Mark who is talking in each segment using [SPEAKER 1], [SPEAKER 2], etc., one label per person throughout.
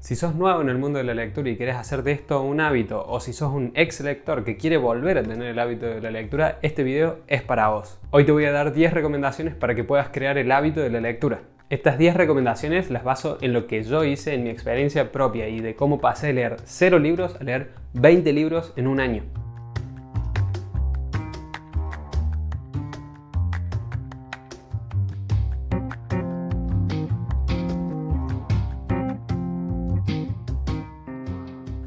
[SPEAKER 1] Si sos nuevo en el mundo de la lectura y querés hacer de esto un hábito, o si sos un ex lector que quiere volver a tener el hábito de la lectura, este video es para vos. Hoy te voy a dar 10 recomendaciones para que puedas crear el hábito de la lectura. Estas 10 recomendaciones las baso en lo que yo hice en mi experiencia propia y de cómo pasé de leer 0 libros a leer 20 libros en un año.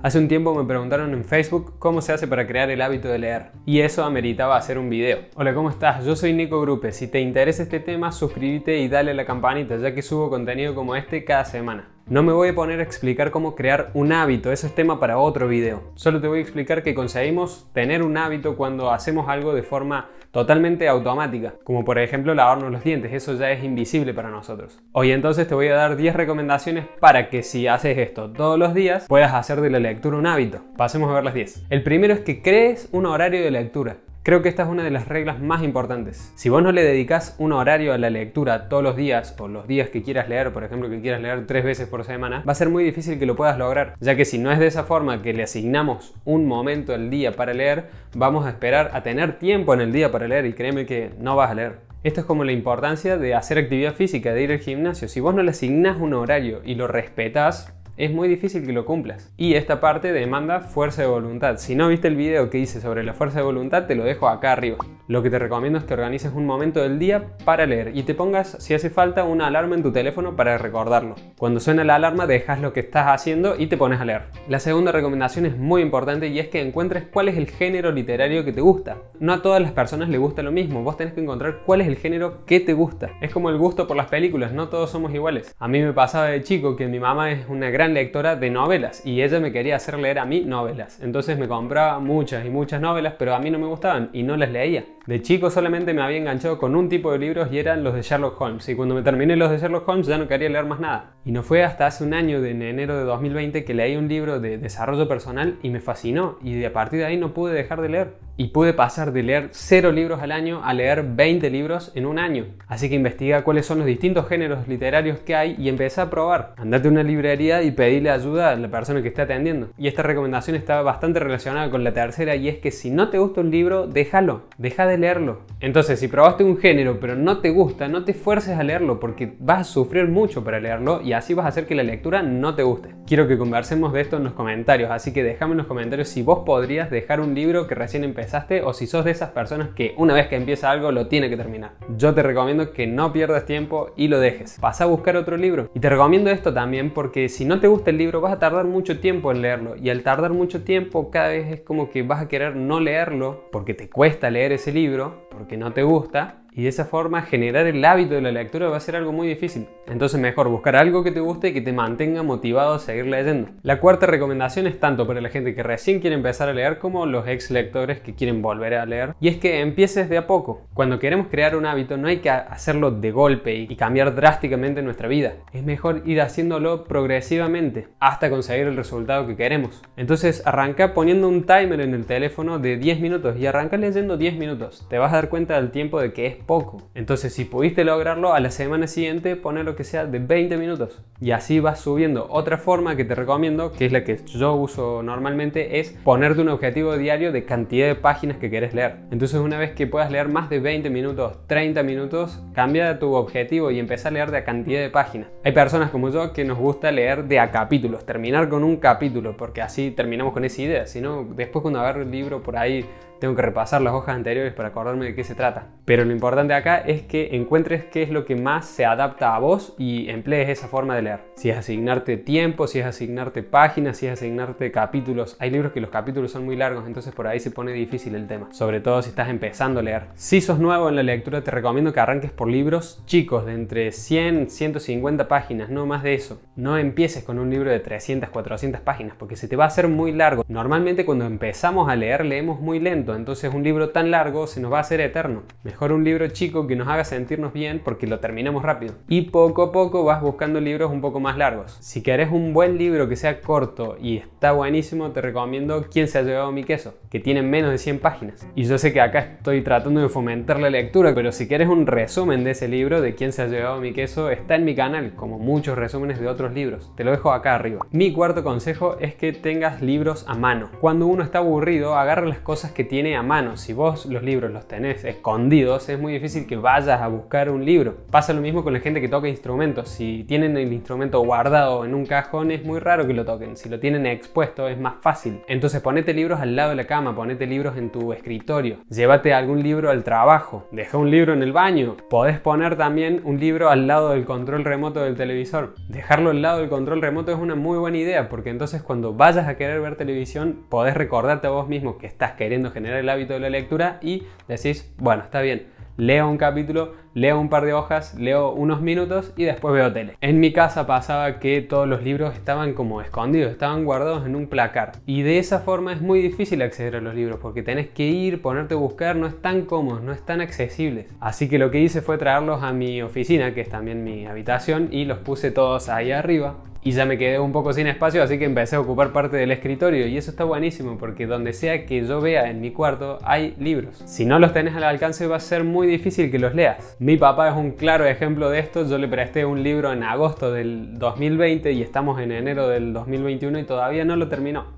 [SPEAKER 1] Hace un tiempo me preguntaron en Facebook cómo se hace para crear el hábito de leer y eso ameritaba hacer un video. Hola, ¿cómo estás? Yo soy Nico Grupe. Si te interesa este tema, suscríbete y dale a la campanita ya que subo contenido como este cada semana. No me voy a poner a explicar cómo crear un hábito, eso es tema para otro video. Solo te voy a explicar que conseguimos tener un hábito cuando hacemos algo de forma totalmente automática, como por ejemplo lavarnos los dientes, eso ya es invisible para nosotros. Hoy entonces te voy a dar 10 recomendaciones para que si haces esto todos los días puedas hacer de la lectura un hábito. Pasemos a ver las 10. El primero es que crees un horario de lectura. Creo que esta es una de las reglas más importantes. Si vos no le dedicas un horario a la lectura todos los días o los días que quieras leer, por ejemplo que quieras leer tres veces por semana, va a ser muy difícil que lo puedas lograr, ya que si no es de esa forma que le asignamos un momento al día para leer, vamos a esperar a tener tiempo en el día para leer y créeme que no vas a leer. Esto es como la importancia de hacer actividad física, de ir al gimnasio. Si vos no le asignás un horario y lo respetas, es muy difícil que lo cumplas. Y esta parte demanda fuerza de voluntad. Si no viste el video que hice sobre la fuerza de voluntad, te lo dejo acá arriba. Lo que te recomiendo es que organices un momento del día para leer y te pongas, si hace falta, una alarma en tu teléfono para recordarlo. Cuando suena la alarma, dejas lo que estás haciendo y te pones a leer. La segunda recomendación es muy importante y es que encuentres cuál es el género literario que te gusta. No a todas las personas le gusta lo mismo, vos tenés que encontrar cuál es el género que te gusta. Es como el gusto por las películas, no todos somos iguales. A mí me pasaba de chico que mi mamá es una gran lectora de novelas y ella me quería hacer leer a mí novelas. Entonces me compraba muchas y muchas novelas, pero a mí no me gustaban y no las leía. De chico solamente me había enganchado con un tipo de libros y eran los de Sherlock Holmes. Y cuando me terminé los de Sherlock Holmes ya no quería leer más nada. Y no fue hasta hace un año, de enero de 2020, que leí un libro de desarrollo personal y me fascinó. Y a partir de ahí no pude dejar de leer y pude pasar de leer 0 libros al año a leer 20 libros en un año. Así que investiga cuáles son los distintos géneros literarios que hay y empecé a probar. Andate a una librería y pedile ayuda a la persona que esté atendiendo. Y esta recomendación está bastante relacionada con la tercera y es que si no te gusta un libro, déjalo, deja de leerlo. Entonces, si probaste un género pero no te gusta, no te fuerces a leerlo porque vas a sufrir mucho para leerlo y así vas a hacer que la lectura no te guste. Quiero que conversemos de esto en los comentarios, así que déjame en los comentarios si vos podrías dejar un libro que recién empezaste o si sos de esas personas que una vez que empieza algo lo tiene que terminar. Yo te recomiendo que no pierdas tiempo y lo dejes. Pasa a buscar otro libro. Y te recomiendo esto también porque si no te gusta el libro vas a tardar mucho tiempo en leerlo y al tardar mucho tiempo cada vez es como que vas a querer no leerlo porque te cuesta leer ese libro, porque no te gusta y de esa forma generar el hábito de la lectura va a ser algo muy difícil. Entonces mejor buscar algo que te guste y que te mantenga motivado a seguir leyendo. La cuarta recomendación es tanto para la gente que recién quiere empezar a leer como los ex lectores que quieren volver a leer. Y es que empieces de a poco. Cuando queremos crear un hábito no hay que hacerlo de golpe y cambiar drásticamente nuestra vida. Es mejor ir haciéndolo progresivamente hasta conseguir el resultado que queremos. Entonces arranca poniendo un timer en el teléfono de 10 minutos y arranca leyendo 10 minutos. Te vas a dar cuenta del tiempo de que es poco. Entonces, si pudiste lograrlo, a la semana siguiente poner lo que sea de 20 minutos. Y así vas subiendo. Otra forma que te recomiendo, que es la que yo uso normalmente, es ponerte un objetivo diario de cantidad de páginas que quieres leer. Entonces, una vez que puedas leer más de 20 minutos, 30 minutos, cambia tu objetivo y empieza a leer de a cantidad de páginas. Hay personas como yo que nos gusta leer de a capítulos, terminar con un capítulo, porque así terminamos con esa idea. Si no, después cuando agarro el libro por ahí tengo que repasar las hojas anteriores para acordarme de qué se trata. Pero lo importante acá es que encuentres qué es lo que más se adapta a vos y emplees esa forma de leer. Si es asignarte tiempo, si es asignarte páginas, si es asignarte capítulos. Hay libros que los capítulos son muy largos, entonces por ahí se pone difícil el tema. Sobre todo si estás empezando a leer. Si sos nuevo en la lectura, te recomiendo que arranques por libros chicos de entre 100 150 páginas, no más de eso. No empieces con un libro de 300, 400 páginas porque se te va a hacer muy largo. Normalmente cuando empezamos a leer leemos muy lento entonces un libro tan largo se nos va a hacer eterno. Mejor un libro chico que nos haga sentirnos bien porque lo terminamos rápido. Y poco a poco vas buscando libros un poco más largos. Si querés un buen libro que sea corto y está buenísimo, te recomiendo Quién se ha llevado mi queso, que tiene menos de 100 páginas. Y yo sé que acá estoy tratando de fomentar la lectura, pero si quieres un resumen de ese libro, de Quién se ha llevado mi queso, está en mi canal, como muchos resúmenes de otros libros. Te lo dejo acá arriba. Mi cuarto consejo es que tengas libros a mano. Cuando uno está aburrido, agarra las cosas que tiene a mano. Si vos los libros los tenés escondidos, es muy difícil que vayas a buscar un libro. Pasa lo mismo con la gente que toca instrumentos. Si tienen el instrumento guardado en un cajón, es muy raro que lo toquen. Si lo tienen expuesto, es más fácil. Entonces ponete libros al lado de la cama, ponete libros en tu escritorio. Llévate algún libro al trabajo. Deja un libro en el baño. Podés poner también un libro al lado del control remoto del televisor. Dejarlo al lado del control remoto es una muy buena idea porque entonces cuando vayas a querer ver televisión podés recordarte a vos mismo que estás queriendo generar el hábito de la lectura y decís, bueno, está bien leo un capítulo, leo un par de hojas, leo unos minutos y después veo tele. En mi casa pasaba que todos los libros estaban como escondidos, estaban guardados en un placar. Y de esa forma es muy difícil acceder a los libros porque tenés que ir, ponerte a buscar, no es tan cómodo, no es tan accesibles. Así que lo que hice fue traerlos a mi oficina, que es también mi habitación, y los puse todos ahí arriba y ya me quedé un poco sin espacio, así que empecé a ocupar parte del escritorio y eso está buenísimo porque donde sea que yo vea en mi cuarto hay libros. Si no los tenés al alcance va a ser muy difícil que los leas. Mi papá es un claro ejemplo de esto, yo le presté un libro en agosto del 2020 y estamos en enero del 2021 y todavía no lo terminó.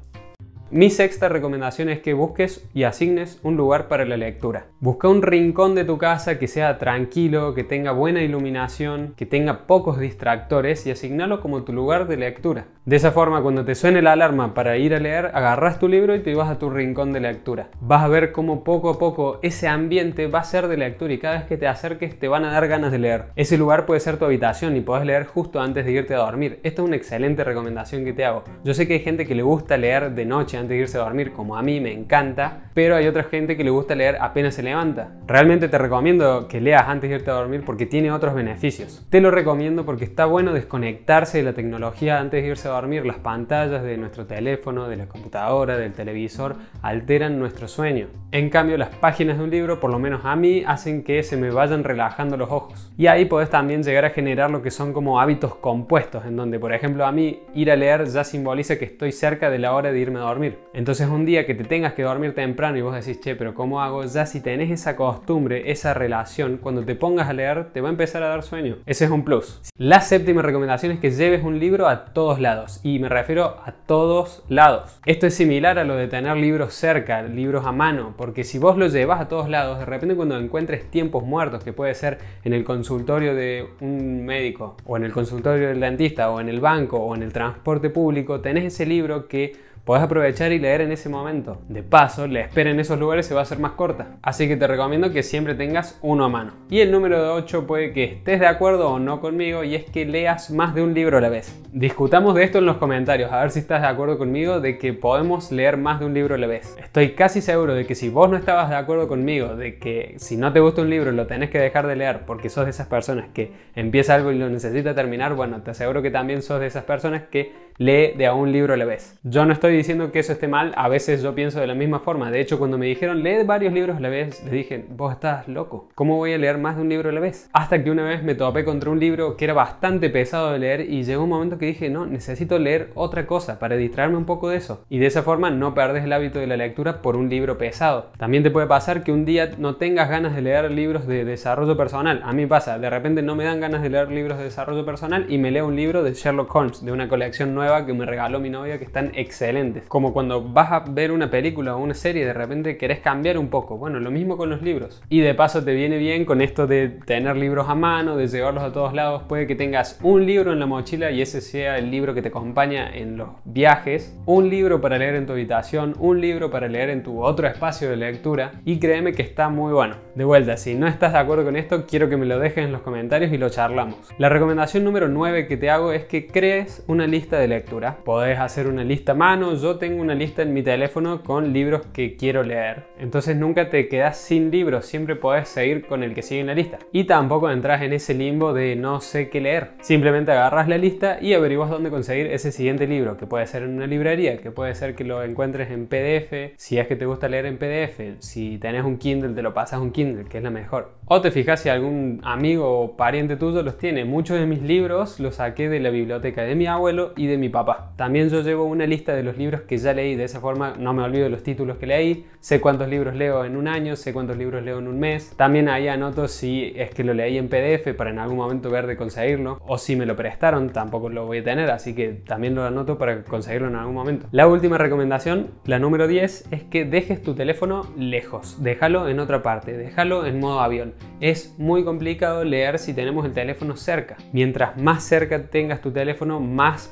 [SPEAKER 1] Mi sexta recomendación es que busques y asignes un lugar para la lectura. Busca un rincón de tu casa que sea tranquilo, que tenga buena iluminación, que tenga pocos distractores y asignalo como tu lugar de lectura. De esa forma, cuando te suene la alarma para ir a leer, agarras tu libro y te vas a tu rincón de lectura. Vas a ver cómo poco a poco ese ambiente va a ser de lectura y cada vez que te acerques te van a dar ganas de leer. Ese lugar puede ser tu habitación y puedes leer justo antes de irte a dormir. Esta es una excelente recomendación que te hago. Yo sé que hay gente que le gusta leer de noche antes de irse a dormir, como a mí me encanta, pero hay otra gente que le gusta leer apenas se levanta. Realmente te recomiendo que leas antes de irte a dormir porque tiene otros beneficios. Te lo recomiendo porque está bueno desconectarse de la tecnología antes de irse a dormir. Las pantallas de nuestro teléfono, de la computadora, del televisor, alteran nuestro sueño. En cambio, las páginas de un libro, por lo menos a mí, hacen que se me vayan relajando los ojos. Y ahí podés también llegar a generar lo que son como hábitos compuestos, en donde, por ejemplo, a mí ir a leer ya simboliza que estoy cerca de la hora de irme a dormir. Entonces un día que te tengas que dormir temprano y vos decís, che, pero ¿cómo hago? Ya si tenés esa costumbre, esa relación, cuando te pongas a leer te va a empezar a dar sueño. Ese es un plus. La séptima recomendación es que lleves un libro a todos lados. Y me refiero a todos lados. Esto es similar a lo de tener libros cerca, libros a mano. Porque si vos los llevas a todos lados, de repente cuando encuentres tiempos muertos, que puede ser en el consultorio de un médico, o en el consultorio del dentista, o en el banco, o en el transporte público, tenés ese libro que Podés aprovechar y leer en ese momento. De paso, la espera en esos lugares se va a hacer más corta. Así que te recomiendo que siempre tengas uno a mano. Y el número 8 puede que estés de acuerdo o no conmigo y es que leas más de un libro a la vez. Discutamos de esto en los comentarios, a ver si estás de acuerdo conmigo de que podemos leer más de un libro a la vez. Estoy casi seguro de que si vos no estabas de acuerdo conmigo, de que si no te gusta un libro lo tenés que dejar de leer porque sos de esas personas que empieza algo y lo necesita terminar, bueno, te aseguro que también sos de esas personas que lee de a un libro a la vez. Yo no estoy diciendo que eso esté mal, a veces yo pienso de la misma forma. De hecho, cuando me dijeron lee varios libros a la vez, le dije, vos estás loco. ¿Cómo voy a leer más de un libro a la vez? Hasta que una vez me topé contra un libro que era bastante pesado de leer y llegó un momento que dije, no, necesito leer otra cosa para distraerme un poco de eso. Y de esa forma no perdes el hábito de la lectura por un libro pesado. También te puede pasar que un día no tengas ganas de leer libros de desarrollo personal. A mí pasa, de repente no me dan ganas de leer libros de desarrollo personal y me leo un libro de Sherlock Holmes, de una colección nueva que me regaló mi novia que están excelentes. Como cuando vas a ver una película o una serie y de repente querés cambiar un poco. Bueno, lo mismo con los libros. Y de paso te viene bien con esto de tener libros a mano, de llevarlos a todos lados. Puede que tengas un libro en la mochila y ese sea el libro que te acompaña en los viajes, un libro para leer en tu habitación, un libro para leer en tu otro espacio de lectura y créeme que está muy bueno. De vuelta, si no estás de acuerdo con esto, quiero que me lo dejes en los comentarios y lo charlamos. La recomendación número 9 que te hago es que crees una lista de lectura lectura. Podés hacer una lista a mano, yo tengo una lista en mi teléfono con libros que quiero leer. Entonces nunca te quedas sin libros, siempre podés seguir con el que sigue en la lista. Y tampoco entras en ese limbo de no sé qué leer. Simplemente agarras la lista y averiguas dónde conseguir ese siguiente libro, que puede ser en una librería, que puede ser que lo encuentres en PDF, si es que te gusta leer en PDF, si tenés un Kindle te lo pasas un Kindle, que es la mejor. O te fijas si algún amigo o pariente tuyo los tiene. Muchos de mis libros los saqué de la biblioteca de mi abuelo y de mi papá. También yo llevo una lista de los libros que ya leí, de esa forma no me olvido de los títulos que leí, sé cuántos libros leo en un año, sé cuántos libros leo en un mes. También ahí anoto si es que lo leí en PDF para en algún momento ver de conseguirlo, o si me lo prestaron, tampoco lo voy a tener, así que también lo anoto para conseguirlo en algún momento. La última recomendación, la número 10, es que dejes tu teléfono lejos, déjalo en otra parte, déjalo en modo avión. Es muy complicado leer si tenemos el teléfono cerca. Mientras más cerca tengas tu teléfono, más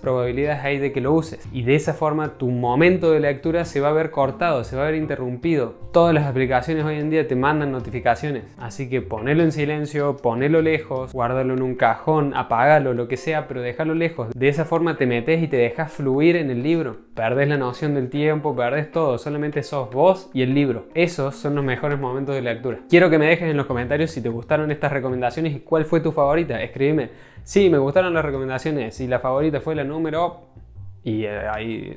[SPEAKER 1] hay de que lo uses. Y de esa forma tu momento de lectura se va a ver cortado, se va a ver interrumpido. Todas las aplicaciones hoy en día te mandan notificaciones. Así que ponelo en silencio, ponelo lejos, guárdalo en un cajón, apágalo, lo que sea, pero déjalo lejos. De esa forma te metes y te dejas fluir en el libro. Perdés la noción del tiempo, perdés todo, solamente sos vos y el libro. Esos son los mejores momentos de lectura. Quiero que me dejes en los comentarios si te gustaron estas recomendaciones y cuál fue tu favorita. Escríbeme. Sí, me gustaron las recomendaciones y la favorita fue la número... Y eh, ahí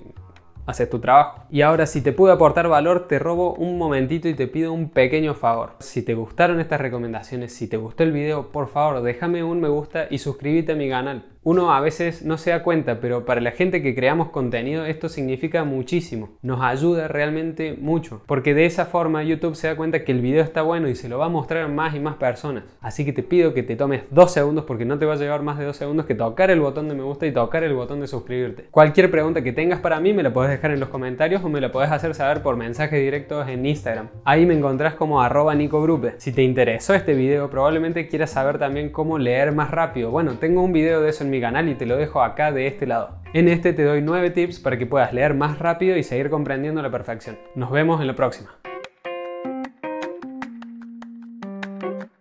[SPEAKER 1] haces tu trabajo. Y ahora si te pude aportar valor, te robo un momentito y te pido un pequeño favor. Si te gustaron estas recomendaciones, si te gustó el video, por favor déjame un me gusta y suscríbete a mi canal uno a veces no se da cuenta, pero para la gente que creamos contenido esto significa muchísimo. Nos ayuda realmente mucho, porque de esa forma YouTube se da cuenta que el video está bueno y se lo va a mostrar a más y más personas. Así que te pido que te tomes dos segundos, porque no te va a llevar más de dos segundos, que tocar el botón de me gusta y tocar el botón de suscribirte. Cualquier pregunta que tengas para mí me la puedes dejar en los comentarios o me la puedes hacer saber por mensajes directos en Instagram. Ahí me encontrás como arroba nicogrupe. Si te interesó este video, probablemente quieras saber también cómo leer más rápido. Bueno, tengo un video de eso en mi canal y te lo dejo acá de este lado. En este te doy 9 tips para que puedas leer más rápido y seguir comprendiendo la perfección. Nos vemos en la próxima.